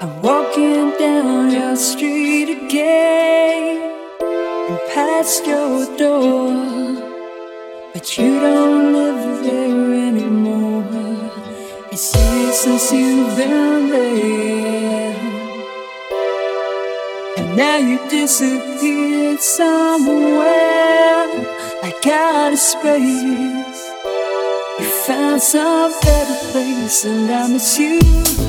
I'm walking down your street again and past your door, but you don't live there anymore. It's years since you've been there, and now you disappeared somewhere like out of space. You found some better place, and I miss you.